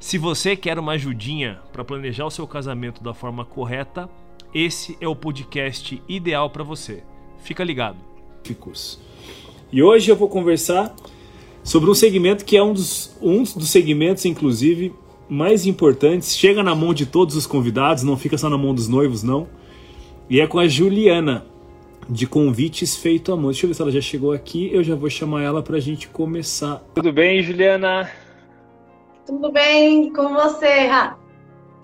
Se você quer uma ajudinha para planejar o seu casamento da forma correta, esse é o podcast ideal para você. Fica ligado. E hoje eu vou conversar sobre um segmento que é um dos, um dos segmentos, inclusive, mais importantes. Chega na mão de todos os convidados, não fica só na mão dos noivos, não. E é com a Juliana, de convites feito a mão. Deixa eu ver se ela já chegou aqui. Eu já vou chamar ela para a gente começar. Tudo bem, Juliana? Tudo bem com você, Rá?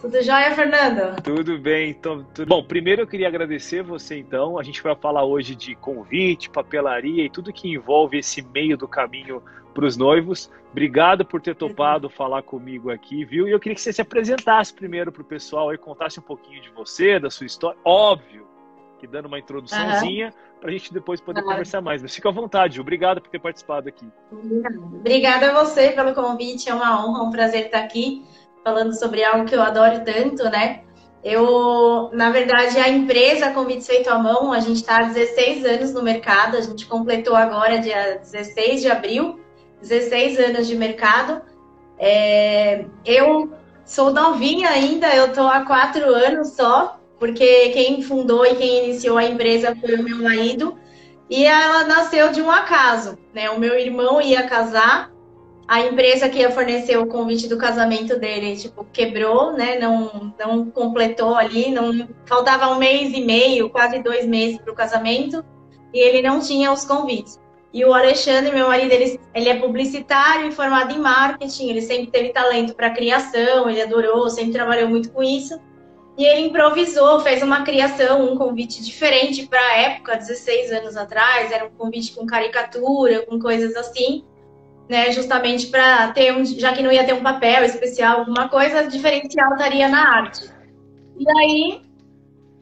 Tudo jóia, Fernando? Tudo bem. Então, tudo... Bom, primeiro eu queria agradecer você, então. A gente vai falar hoje de convite, papelaria e tudo que envolve esse meio do caminho para os noivos. Obrigado por ter topado uhum. falar comigo aqui, viu? E eu queria que você se apresentasse primeiro para o pessoal e contasse um pouquinho de você, da sua história. Óbvio que dando uma introduçãozinha, uhum para a gente depois poder conversar mais. Mas fica à vontade, obrigado por ter participado aqui. Obrigada a você pelo convite, é uma honra, um prazer estar aqui falando sobre algo que eu adoro tanto, né? Eu, na verdade, a empresa Convites Feito à Mão, a gente está há 16 anos no mercado, a gente completou agora, dia 16 de abril, 16 anos de mercado. É, eu sou novinha ainda, eu estou há quatro anos só, porque quem fundou e quem iniciou a empresa foi o meu marido, e ela nasceu de um acaso, né? O meu irmão ia casar, a empresa que ia fornecer o convite do casamento dele, tipo, quebrou, né? Não, não completou ali, não faltava um mês e meio, quase dois meses para o casamento, e ele não tinha os convites. E o Alexandre, meu marido, ele, ele é publicitário e formado em marketing, ele sempre teve talento para criação, ele adorou, sempre trabalhou muito com isso. E ele improvisou, fez uma criação, um convite diferente para a época, 16 anos atrás, era um convite com caricatura, com coisas assim, né, justamente para ter um, já que não ia ter um papel especial, alguma coisa diferencial estaria na arte. E aí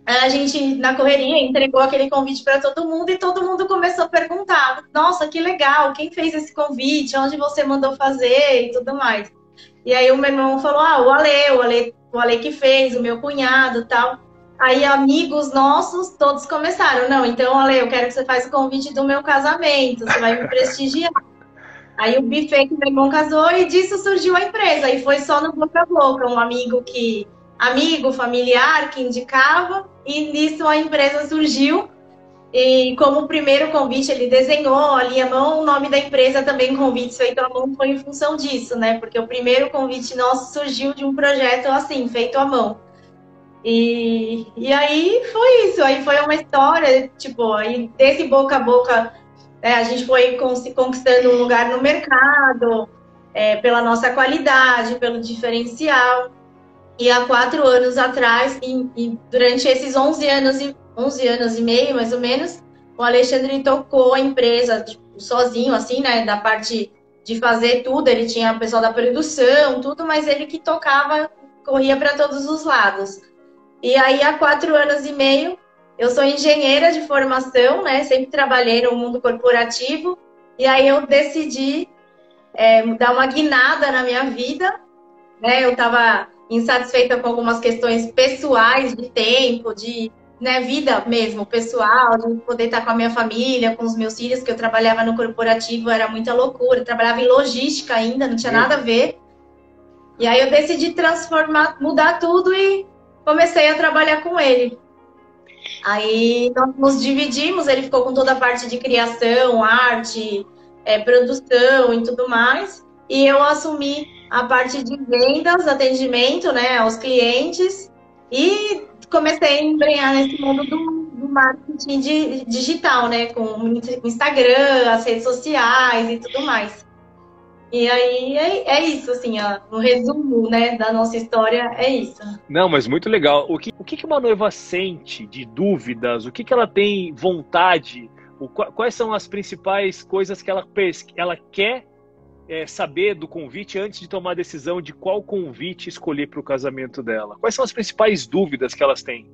a gente na correria entregou aquele convite para todo mundo e todo mundo começou a perguntar: "Nossa, que legal, quem fez esse convite? Onde você mandou fazer?" e tudo mais. E aí o meu irmão falou: "Ah, o Ale, o Ale o Ale que fez, o meu cunhado tal. Aí amigos nossos todos começaram, não, então Ale, eu quero que você faça o convite do meu casamento, você vai me prestigiar. Aí o buffet que meu irmão casou e disso surgiu a empresa. E foi só no boca a boca, um amigo que amigo, familiar que indicava e nisso a empresa surgiu. E como primeiro convite ele desenhou ali a mão, o nome da empresa também, Convites Feito à Mão, foi em função disso, né? Porque o primeiro convite nosso surgiu de um projeto assim, feito à mão. E, e aí foi isso, aí foi uma história, tipo, aí desse boca a boca, né, a gente foi conquistando um lugar no mercado, é, pela nossa qualidade, pelo diferencial. E há quatro anos atrás, e, e durante esses 11 anos e 11 anos e meio, mais ou menos, o Alexandre tocou a empresa tipo, sozinho, assim, né? Da parte de fazer tudo. Ele tinha o pessoal da produção, tudo, mas ele que tocava, corria para todos os lados. E aí, há quatro anos e meio, eu sou engenheira de formação, né? Sempre trabalhei no mundo corporativo. E aí, eu decidi é, dar uma guinada na minha vida. Né? Eu estava insatisfeita com algumas questões pessoais de tempo, de né, vida mesmo, pessoal, de poder estar com a minha família, com os meus filhos, que eu trabalhava no corporativo, era muita loucura. Eu trabalhava em logística ainda, não tinha nada a ver. E aí eu decidi transformar, mudar tudo e comecei a trabalhar com ele. Aí nós nos dividimos, ele ficou com toda a parte de criação, arte, é, produção e tudo mais. E eu assumi a parte de vendas, atendimento né, aos clientes e comecei a embrenhar nesse mundo do, do marketing digital, né? Com o Instagram, as redes sociais e tudo mais. E aí é, é isso, assim, ó, no resumo né, da nossa história é isso. Não, mas muito legal. O que, o que uma noiva sente de dúvidas? O que, que ela tem vontade? O, quais são as principais coisas que ela, ela quer é, saber do convite antes de tomar a decisão de qual convite escolher para o casamento dela? Quais são as principais dúvidas que elas têm?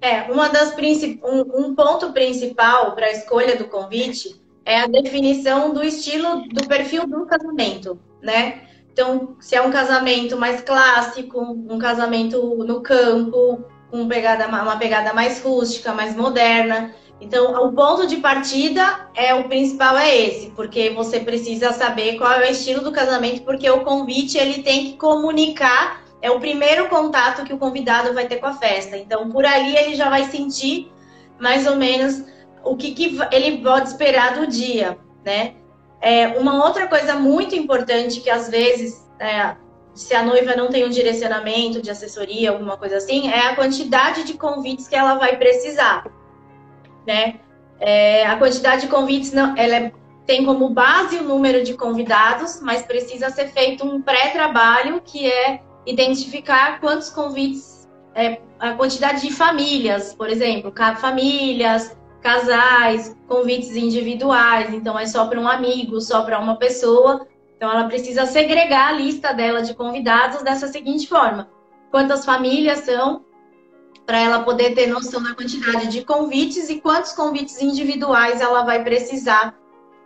É, uma das um, um ponto principal para a escolha do convite é a definição do estilo, do perfil do casamento, né? Então, se é um casamento mais clássico, um casamento no campo, com pegada, uma pegada mais rústica, mais moderna. Então, o ponto de partida é o principal é esse, porque você precisa saber qual é o estilo do casamento, porque o convite ele tem que comunicar, é o primeiro contato que o convidado vai ter com a festa. Então, por ali ele já vai sentir mais ou menos o que, que ele pode esperar do dia, né? É, uma outra coisa muito importante que às vezes, é, se a noiva não tem um direcionamento de assessoria, alguma coisa assim, é a quantidade de convites que ela vai precisar, né? É, a quantidade de convites não, ela é, tem como base o número de convidados, mas precisa ser feito um pré-trabalho que é identificar quantos convites, é, a quantidade de famílias, por exemplo, famílias, casais, convites individuais, então é só para um amigo, só para uma pessoa. Então ela precisa segregar a lista dela de convidados dessa seguinte forma: quantas famílias são, para ela poder ter noção da quantidade de convites e quantos convites individuais ela vai precisar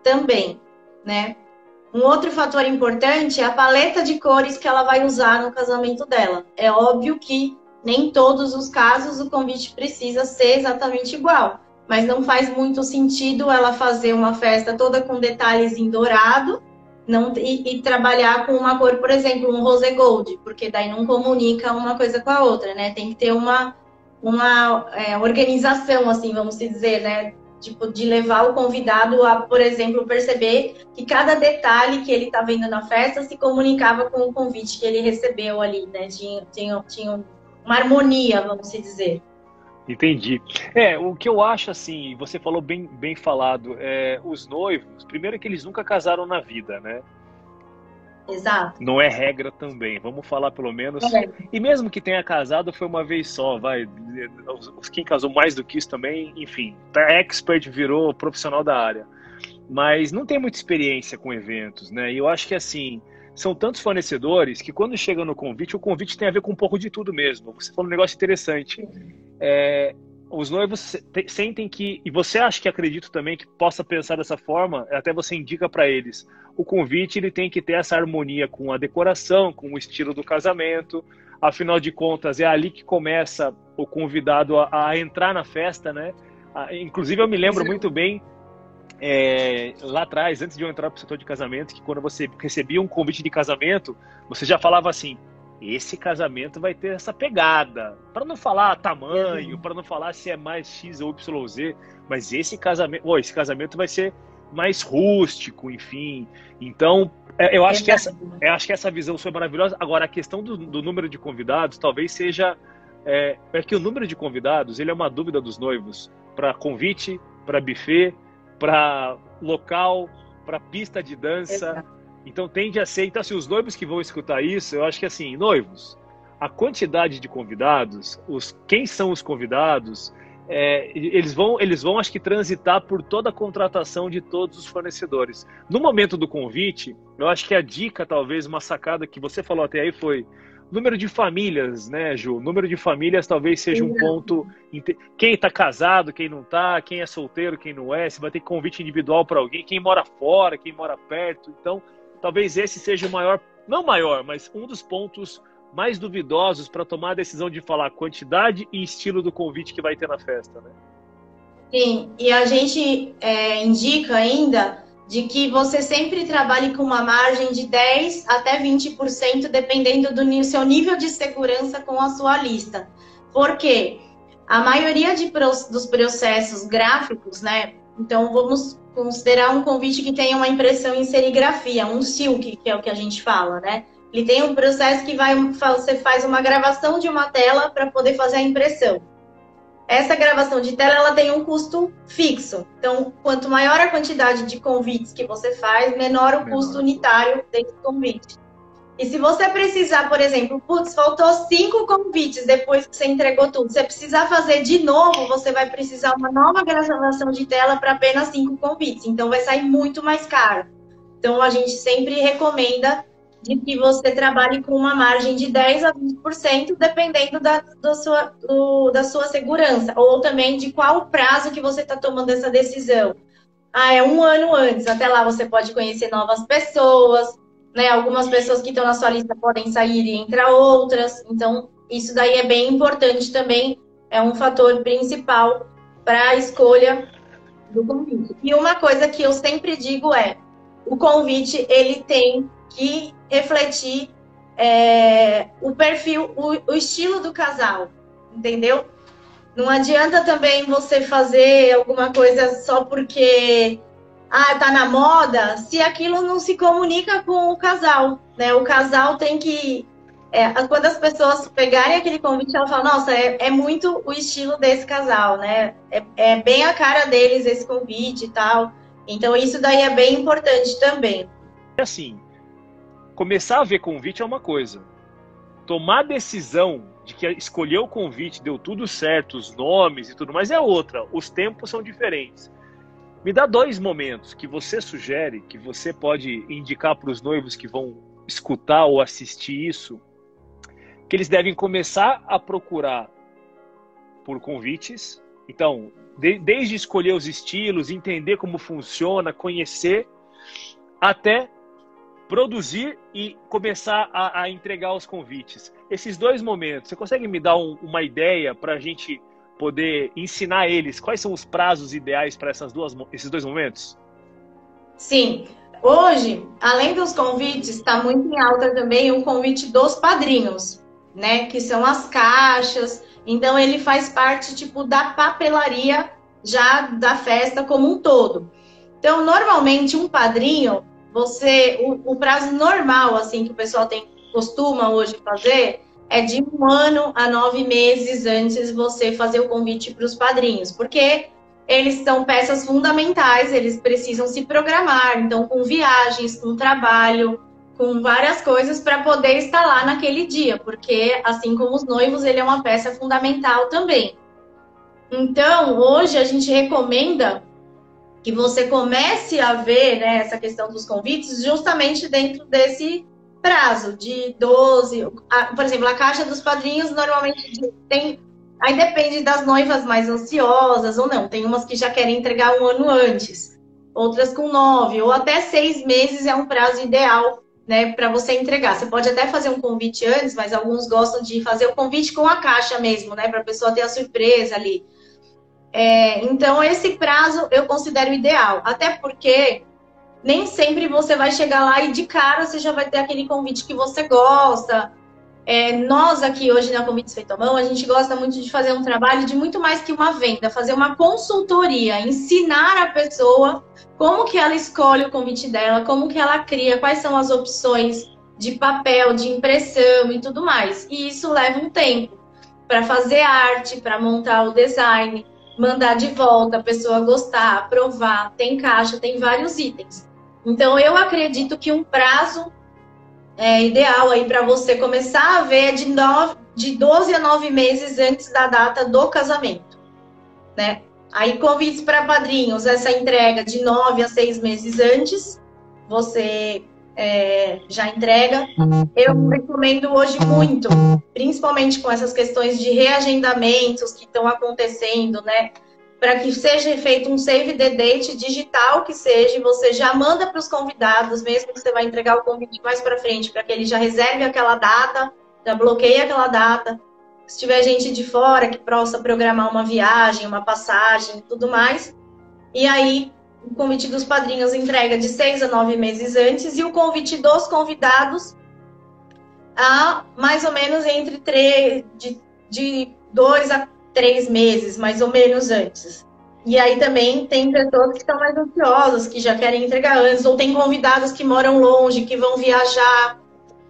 também, né? Um outro fator importante é a paleta de cores que ela vai usar no casamento dela. É óbvio que nem todos os casos o convite precisa ser exatamente igual mas não faz muito sentido ela fazer uma festa toda com detalhes em dourado não, e, e, trabalhar com uma cor, por exemplo, um rose gold, porque daí não comunica uma coisa com a outra, né? Tem que ter uma, uma é, organização, assim, vamos dizer, né? Tipo, de levar o convidado a, por exemplo, perceber que cada detalhe que ele está vendo na festa se comunicava com o convite que ele recebeu ali, né? Tinha, tinha, tinha uma harmonia, vamos dizer. Entendi. É, o que eu acho assim, você falou bem, bem falado, é, os noivos, primeiro é que eles nunca casaram na vida, né? Exato. Não é regra também, vamos falar pelo menos. É. E mesmo que tenha casado, foi uma vez só, vai. Quem casou mais do que isso também, enfim, tá expert, virou profissional da área. Mas não tem muita experiência com eventos, né? E eu acho que assim, são tantos fornecedores que quando chega no convite, o convite tem a ver com um pouco de tudo mesmo. Você falou um negócio interessante. É, os noivos sentem que, e você acha que acredito também que possa pensar dessa forma, até você indica para eles. O convite ele tem que ter essa harmonia com a decoração, com o estilo do casamento. Afinal de contas, é ali que começa o convidado a, a entrar na festa, né? Inclusive, eu me lembro muito bem é, lá atrás, antes de eu entrar para o setor de casamento, que quando você recebia um convite de casamento, você já falava assim: esse casamento vai ter essa pegada. Para não falar tamanho, para não falar se é mais X ou YZ, mas esse casamento, oh, esse casamento vai ser mais rústico, enfim. Então, é, eu acho, que essa, eu acho que essa visão foi maravilhosa. Agora, a questão do, do número de convidados talvez seja. É, é que o número de convidados ele é uma dúvida dos noivos para convite, para buffet, para local, para pista de dança. Exato. Então tende a ser. Então, assim, os noivos que vão escutar isso, eu acho que assim, noivos, a quantidade de convidados, os quem são os convidados, é, eles vão, eles vão, acho que transitar por toda a contratação de todos os fornecedores. No momento do convite, eu acho que a dica, talvez, uma sacada que você falou até aí foi Número de famílias, né, Ju? Número de famílias talvez seja um ponto. Quem está casado, quem não está, quem é solteiro, quem não é, se vai ter convite individual para alguém, quem mora fora, quem mora perto. Então, talvez esse seja o maior, não maior, mas um dos pontos mais duvidosos para tomar a decisão de falar quantidade e estilo do convite que vai ter na festa, né? Sim, e a gente é, indica ainda de que você sempre trabalhe com uma margem de 10 até 20%, dependendo do seu nível de segurança com a sua lista. Porque a maioria de, dos processos gráficos, né? Então, vamos considerar um convite que tenha uma impressão em serigrafia, um silk, que é o que a gente fala, né? Ele tem um processo que vai, você faz uma gravação de uma tela para poder fazer a impressão essa gravação de tela ela tem um custo fixo. Então, quanto maior a quantidade de convites que você faz, menor o custo unitário desse convite. E se você precisar, por exemplo, putz, faltou cinco convites depois que você entregou tudo, você precisar fazer de novo, você vai precisar uma nova gravação de tela para apenas cinco convites. Então vai sair muito mais caro. Então, a gente sempre recomenda de que você trabalhe com uma margem de 10 a 20%, dependendo da, do sua, do, da sua segurança, ou também de qual prazo que você está tomando essa decisão. Ah, é um ano antes, até lá você pode conhecer novas pessoas, né? Algumas pessoas que estão na sua lista podem sair e entrar outras, então isso daí é bem importante também, é um fator principal para a escolha do convite. E uma coisa que eu sempre digo é, o convite ele tem que refletir é, o perfil, o, o estilo do casal, entendeu? Não adianta também você fazer alguma coisa só porque ah, tá na moda, se aquilo não se comunica com o casal, né? O casal tem que é, quando as pessoas pegarem aquele convite, elas falam, nossa, é, é muito o estilo desse casal, né? É, é, bem a cara deles esse convite e tal. Então isso daí é bem importante também. Assim, começar a ver convite é uma coisa. Tomar decisão de que escolher o convite deu tudo certo, os nomes e tudo mais é outra. Os tempos são diferentes. Me dá dois momentos que você sugere, que você pode indicar para os noivos que vão escutar ou assistir isso, que eles devem começar a procurar por convites. Então, de, desde escolher os estilos, entender como funciona, conhecer, até produzir e começar a, a entregar os convites. Esses dois momentos, você consegue me dar um, uma ideia para a gente poder ensinar eles quais são os prazos ideais para essas duas, esses dois momentos? Sim. Hoje, além dos convites, está muito em alta também o convite dos padrinhos, né? Que são as caixas. Então, ele faz parte, tipo, da papelaria já da festa como um todo. Então, normalmente, um padrinho, você o, o, prazo normal assim que o pessoal tem costuma hoje fazer é de um ano a nove meses antes você fazer o convite para os padrinhos, porque eles são peças fundamentais, eles precisam se programar, então com viagens, com trabalho, com várias coisas para poder estar lá naquele dia, porque assim como os noivos, ele é uma peça fundamental também. Então, hoje a gente recomenda que você comece a ver né, essa questão dos convites justamente dentro desse prazo de 12. Por exemplo, a caixa dos padrinhos normalmente tem. Aí depende das noivas mais ansiosas ou não. Tem umas que já querem entregar um ano antes, outras com nove, ou até seis meses é um prazo ideal né, para você entregar. Você pode até fazer um convite antes, mas alguns gostam de fazer o convite com a caixa mesmo, né, para a pessoa ter a surpresa ali. É, então, esse prazo eu considero ideal, até porque nem sempre você vai chegar lá e de cara você já vai ter aquele convite que você gosta. É, nós aqui hoje na Convites Feito à Mão, a gente gosta muito de fazer um trabalho de muito mais que uma venda, fazer uma consultoria, ensinar a pessoa como que ela escolhe o convite dela, como que ela cria, quais são as opções de papel, de impressão e tudo mais. E isso leva um tempo para fazer arte, para montar o design mandar de volta, a pessoa gostar, aprovar, tem caixa, tem vários itens. Então eu acredito que um prazo é, ideal aí para você começar a ver é de, nove, de 12 a 9 meses antes da data do casamento, né? Aí convites para padrinhos, essa entrega de 9 a 6 meses antes, você é, já entrega. Eu recomendo hoje muito, principalmente com essas questões de reagendamentos que estão acontecendo, né? Para que seja feito um save the date digital que seja, você já manda para os convidados, mesmo que você vai entregar o convite mais para frente, para que ele já reserve aquela data, já bloqueie aquela data. Se tiver gente de fora que possa programar uma viagem, uma passagem, tudo mais. E aí o convite dos padrinhos entrega de seis a nove meses antes e o convite dos convidados a mais ou menos entre três, de, de dois a três meses, mais ou menos antes. E aí também tem pessoas que estão mais ansiosas, que já querem entregar antes, ou tem convidados que moram longe, que vão viajar.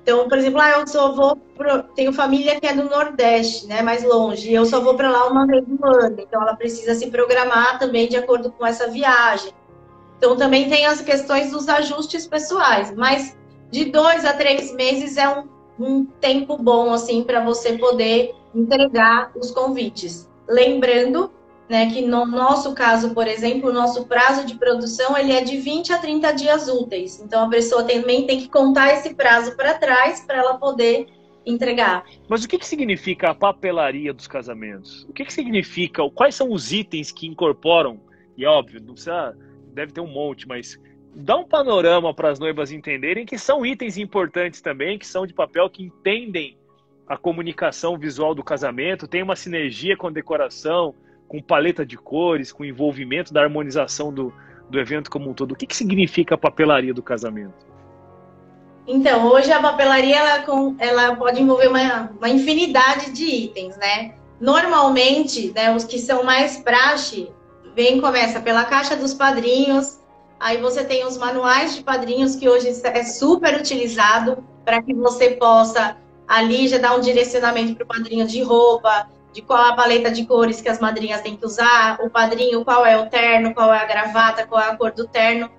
Então, por exemplo, ah, eu só vou pro... tenho família que é do Nordeste, né, mais longe, e eu só vou para lá uma vez no ano. Então, ela precisa se programar também de acordo com essa viagem. Então também tem as questões dos ajustes pessoais, mas de dois a três meses é um, um tempo bom assim para você poder entregar os convites. Lembrando né, que no nosso caso, por exemplo, o nosso prazo de produção ele é de 20 a 30 dias úteis. Então a pessoa também tem que contar esse prazo para trás para ela poder entregar. Mas o que, que significa a papelaria dos casamentos? O que, que significa? Quais são os itens que incorporam? E óbvio, não precisa, deve ter um monte, mas dá um panorama para as noivas entenderem que são itens importantes também, que são de papel, que entendem a comunicação visual do casamento, tem uma sinergia com a decoração, com paleta de cores, com envolvimento da harmonização do, do evento como um todo. O que, que significa a papelaria do casamento? Então, hoje a papelaria ela, ela pode envolver uma, uma infinidade de itens, né? Normalmente, né, os que são mais praxe, vem começa pela caixa dos padrinhos, aí você tem os manuais de padrinhos que hoje é super utilizado para que você possa ali já dar um direcionamento para o padrinho de roupa, de qual a paleta de cores que as madrinhas têm que usar, o padrinho, qual é o terno, qual é a gravata, qual é a cor do terno.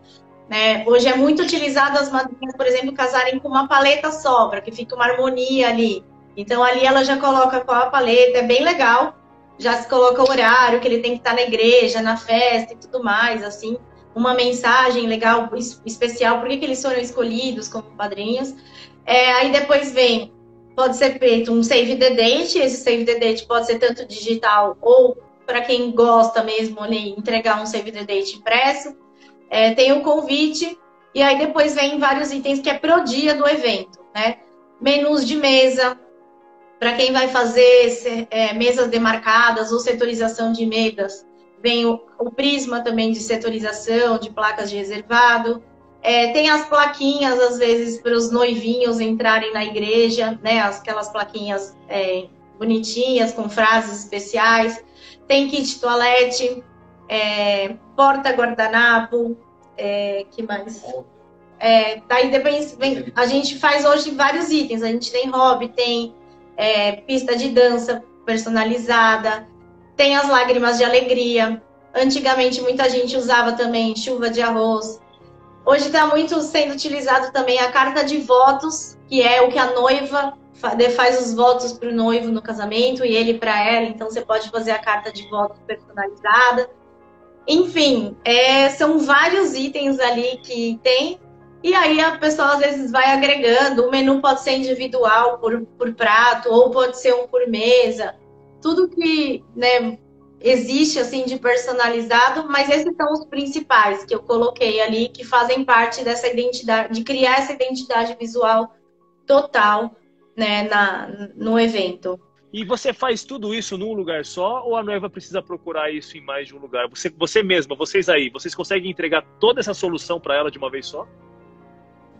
Né? Hoje é muito utilizado as madrinhas, por exemplo, casarem com uma paleta só, para que fique uma harmonia ali. Então ali ela já coloca qual a paleta, é bem legal. Já se coloca o horário que ele tem que estar na igreja, na festa e tudo mais, assim. Uma mensagem legal, especial, por que, que eles foram escolhidos como padrinhos. É, aí depois vem pode ser feito um save the date, esse save the date pode ser tanto digital ou para quem gosta mesmo ali, entregar um save the date impresso. É, tem o convite, e aí depois vem vários itens que é pro dia do evento, né? Menus de mesa, para quem vai fazer é, mesas demarcadas ou setorização de mesas, vem o, o prisma também de setorização, de placas de reservado. É, tem as plaquinhas, às vezes, para os noivinhos entrarem na igreja, né? Aquelas plaquinhas é, bonitinhas, com frases especiais. Tem kit toalete, é, porta guardanapo, é, que mais? É, daí depois vem, a gente faz hoje vários itens. A gente tem hobby, tem é, pista de dança personalizada, tem as lágrimas de alegria. Antigamente muita gente usava também chuva de arroz, Hoje está muito sendo utilizado também a carta de votos, que é o que a noiva faz os votos para o noivo no casamento e ele para ela. Então você pode fazer a carta de votos personalizada. Enfim, é, são vários itens ali que tem. E aí a pessoa às vezes vai agregando. O menu pode ser individual por, por prato ou pode ser um por mesa. Tudo que né, existe assim de personalizado, mas esses são os principais que eu coloquei ali que fazem parte dessa identidade, de criar essa identidade visual total, né, na, no evento. E você faz tudo isso num lugar só ou a noiva precisa procurar isso em mais de um lugar? Você, você mesma, vocês aí, vocês conseguem entregar toda essa solução para ela de uma vez só?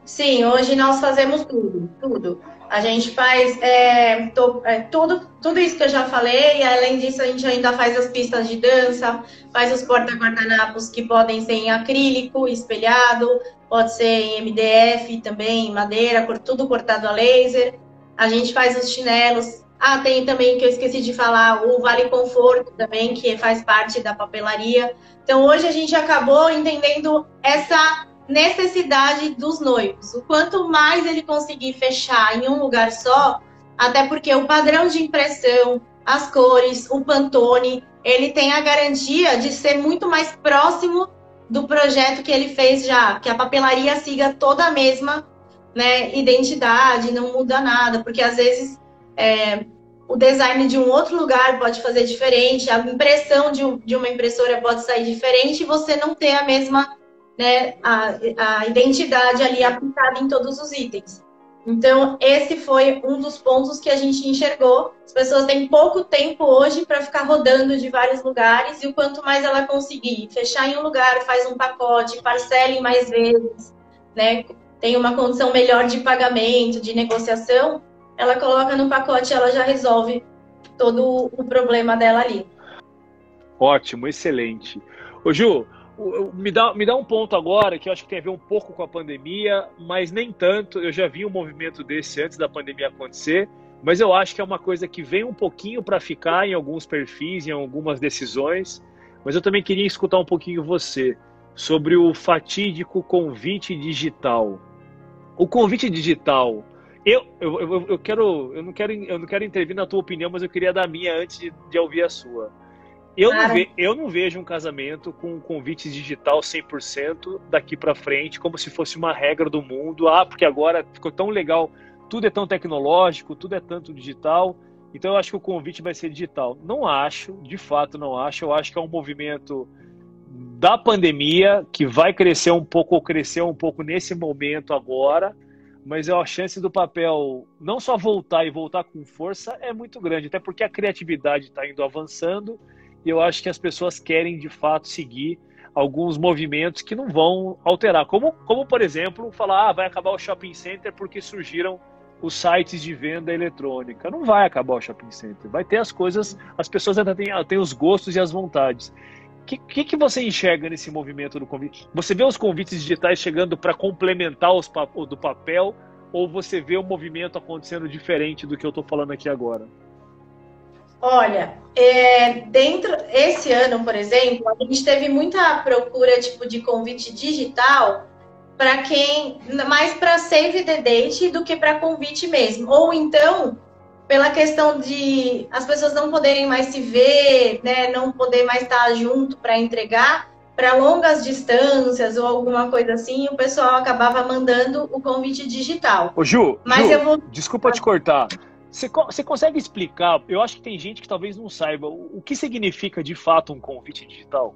Sim, hoje nós fazemos tudo, tudo. A gente faz é, to, é, tudo, tudo isso que eu já falei, e além disso a gente ainda faz as pistas de dança, faz os porta-guardanapos que podem ser em acrílico, espelhado, pode ser em MDF também, madeira, tudo cortado a laser. A gente faz os chinelos. Ah, tem também que eu esqueci de falar, o Vale Conforto também, que faz parte da papelaria. Então hoje a gente acabou entendendo essa necessidade dos noivos. O quanto mais ele conseguir fechar em um lugar só, até porque o padrão de impressão, as cores, o Pantone, ele tem a garantia de ser muito mais próximo do projeto que ele fez já, que a papelaria siga toda a mesma né, identidade, não muda nada, porque às vezes é, o design de um outro lugar pode fazer diferente, a impressão de, de uma impressora pode sair diferente e você não ter a mesma né, a, a identidade ali aplicada em todos os itens. Então, esse foi um dos pontos que a gente enxergou. As pessoas têm pouco tempo hoje para ficar rodando de vários lugares, e o quanto mais ela conseguir fechar em um lugar, faz um pacote, parcela em mais vezes, né? Tem uma condição melhor de pagamento, de negociação, ela coloca no pacote, ela já resolve todo o problema dela ali. Ótimo, excelente. Ô Ju, me dá, me dá um ponto agora que eu acho que tem a ver um pouco com a pandemia, mas nem tanto. Eu já vi um movimento desse antes da pandemia acontecer, mas eu acho que é uma coisa que vem um pouquinho para ficar em alguns perfis, em algumas decisões. Mas eu também queria escutar um pouquinho você sobre o fatídico convite digital. O convite digital, eu, eu, eu, eu, quero, eu não quero, eu não quero intervir na tua opinião, mas eu queria dar a minha antes de, de ouvir a sua Eu, não, ve, eu não vejo um casamento com convite digital 100% daqui para frente, como se fosse uma regra do mundo. Ah, porque agora ficou tão legal, tudo é tão tecnológico, tudo é tanto digital, então eu acho que o convite vai ser digital. Não acho, de fato não acho. Eu acho que é um movimento da pandemia que vai crescer um pouco ou crescer um pouco nesse momento agora, mas a chance do papel não só voltar e voltar com força é muito grande, até porque a criatividade está indo avançando e eu acho que as pessoas querem de fato seguir alguns movimentos que não vão alterar, como, como por exemplo, falar ah, vai acabar o shopping center porque surgiram os sites de venda eletrônica. Não vai acabar o shopping center, vai ter as coisas, as pessoas ainda têm, têm os gostos e as vontades. O que, que, que, você enxerga nesse movimento do convite? Você vê os convites digitais chegando para complementar os do papel ou você vê o movimento acontecendo diferente do que eu estou falando aqui agora? Olha, é, dentro esse ano, por exemplo, a gente teve muita procura tipo de convite digital para quem mais para save the date do que para convite mesmo. Ou então, pela questão de as pessoas não poderem mais se ver, né, não poder mais estar junto para entregar, para longas distâncias ou alguma coisa assim, o pessoal acabava mandando o convite digital. Ô Ju, Mas Ju, eu vou... desculpa te cortar. Você, consegue explicar? Eu acho que tem gente que talvez não saiba o que significa de fato um convite digital.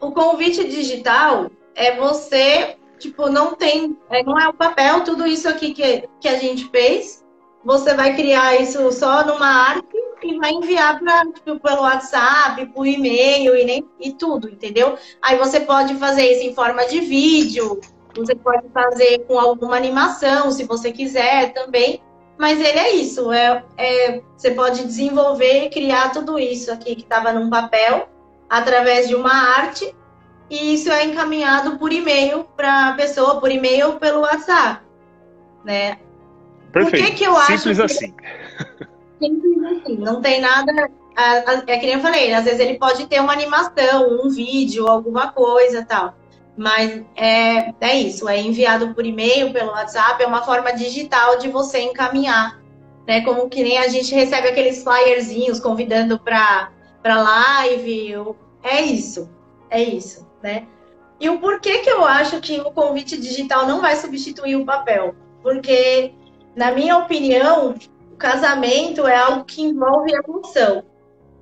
O convite digital é você, tipo, não tem, é, não é o papel, tudo isso aqui que, que a gente fez. Você vai criar isso só numa arte e vai enviar pra, tipo, pelo WhatsApp, por e-mail e, nem, e tudo, entendeu? Aí você pode fazer isso em forma de vídeo, você pode fazer com alguma animação, se você quiser também. Mas ele é isso, é, é você pode desenvolver e criar tudo isso aqui que estava num papel através de uma arte e isso é encaminhado por e-mail para a pessoa, por e-mail pelo WhatsApp, né? Perfeito. Por que, que eu Simples acho assim. Simples assim. Não tem nada. É que nem eu falei, às vezes ele pode ter uma animação, um vídeo, alguma coisa tal. Mas é, é isso, é enviado por e-mail, pelo WhatsApp, é uma forma digital de você encaminhar. Né? Como que nem a gente recebe aqueles flyerzinhos convidando para live. É isso, é isso, né? E o porquê que eu acho que o convite digital não vai substituir o papel? Porque, na minha opinião, o casamento é algo que envolve emoção.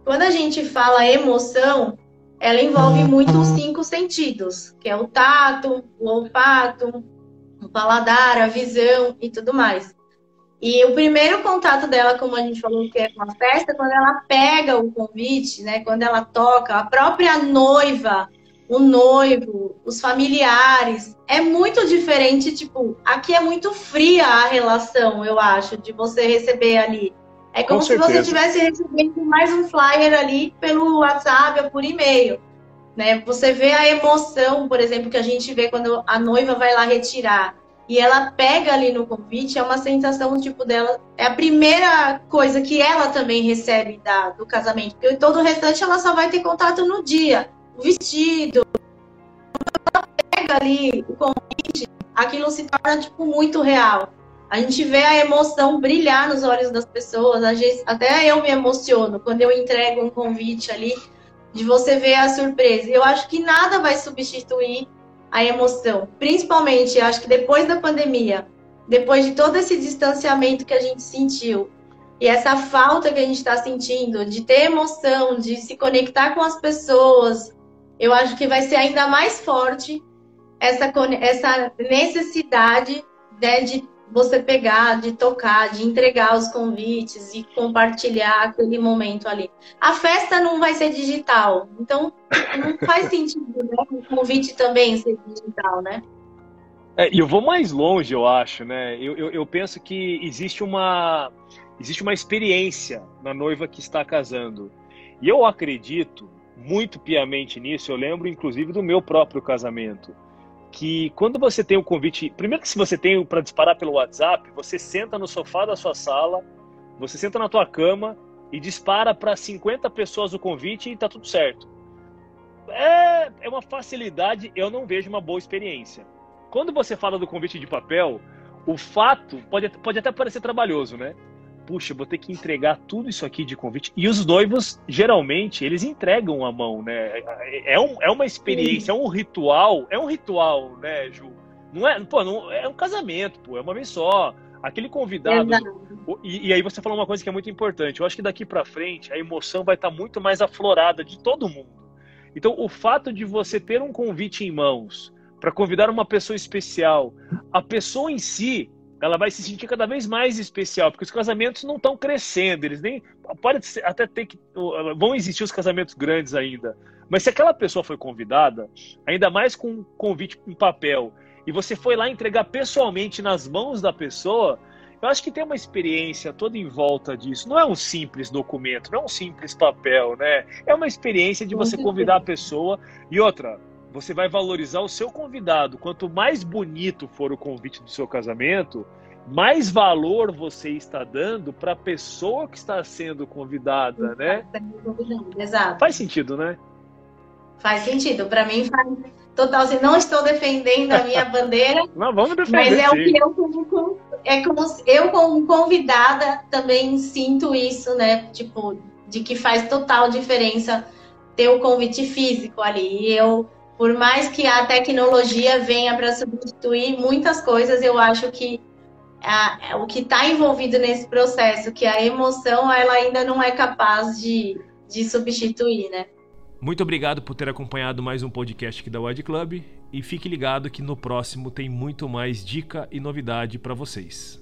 Quando a gente fala emoção, ela envolve muito os cinco sentidos, que é o tato, o olfato, o paladar, a visão e tudo mais. E o primeiro contato dela, como a gente falou que é com a festa, é quando ela pega o convite, né? Quando ela toca, a própria noiva, o noivo, os familiares, é muito diferente, tipo, aqui é muito fria a relação, eu acho, de você receber ali é como Com se certeza. você estivesse recebendo mais um flyer ali pelo WhatsApp ou por e-mail. Né? Você vê a emoção, por exemplo, que a gente vê quando a noiva vai lá retirar e ela pega ali no convite, é uma sensação tipo dela, é a primeira coisa que ela também recebe da, do casamento, porque todo o restante ela só vai ter contato no dia, o vestido. Quando ela pega ali o convite, aquilo se torna tipo muito real. A gente vê a emoção brilhar nos olhos das pessoas. até eu me emociono quando eu entrego um convite ali, de você ver a surpresa. Eu acho que nada vai substituir a emoção. Principalmente, acho que depois da pandemia, depois de todo esse distanciamento que a gente sentiu, e essa falta que a gente está sentindo de ter emoção, de se conectar com as pessoas, eu acho que vai ser ainda mais forte essa, essa necessidade né, de você pegar, de tocar, de entregar os convites e compartilhar aquele momento ali. A festa não vai ser digital, então não faz sentido né? o convite também ser digital, né? É, eu vou mais longe, eu acho, né? Eu, eu, eu, penso que existe uma, existe uma experiência na noiva que está casando. E eu acredito muito piamente nisso. Eu lembro, inclusive, do meu próprio casamento que quando você tem o um convite, primeiro que se você tem para disparar pelo WhatsApp, você senta no sofá da sua sala, você senta na tua cama e dispara para 50 pessoas o convite e tá tudo certo. É, é uma facilidade, eu não vejo uma boa experiência. Quando você fala do convite de papel, o fato pode, pode até parecer trabalhoso, né? Puxa, vou ter que entregar tudo isso aqui de convite. E os noivos, geralmente, eles entregam a mão, né? É, um, é uma experiência, é um ritual, é um ritual, né, Ju? Não é, pô, não, é um casamento, pô, é uma vez só. Aquele convidado. E, e, aí você falou uma coisa que é muito importante. Eu acho que daqui para frente a emoção vai estar tá muito mais aflorada de todo mundo. Então, o fato de você ter um convite em mãos para convidar uma pessoa especial, a pessoa em si ela vai se sentir cada vez mais especial, porque os casamentos não estão crescendo, eles nem pode até ter que vão existir os casamentos grandes ainda, mas se aquela pessoa foi convidada, ainda mais com um convite em papel, e você foi lá entregar pessoalmente nas mãos da pessoa, eu acho que tem uma experiência toda em volta disso. Não é um simples documento, não é um simples papel, né? É uma experiência de você convidar a pessoa e outra, você vai valorizar o seu convidado. Quanto mais bonito for o convite do seu casamento, mais valor você está dando para a pessoa que está sendo convidada, né? Exato. Faz sentido, né? Faz sentido. Para mim faz total. Assim, não estou defendendo a minha bandeira. não, vamos defender. Mas é sim. o que eu como, é como eu como convidada também sinto isso, né? Tipo, de que faz total diferença ter o convite físico ali. E eu por mais que a tecnologia venha para substituir muitas coisas, eu acho que a, o que está envolvido nesse processo, que a emoção, ela ainda não é capaz de, de substituir, né? Muito obrigado por ter acompanhado mais um podcast aqui da Wed Club e fique ligado que no próximo tem muito mais dica e novidade para vocês.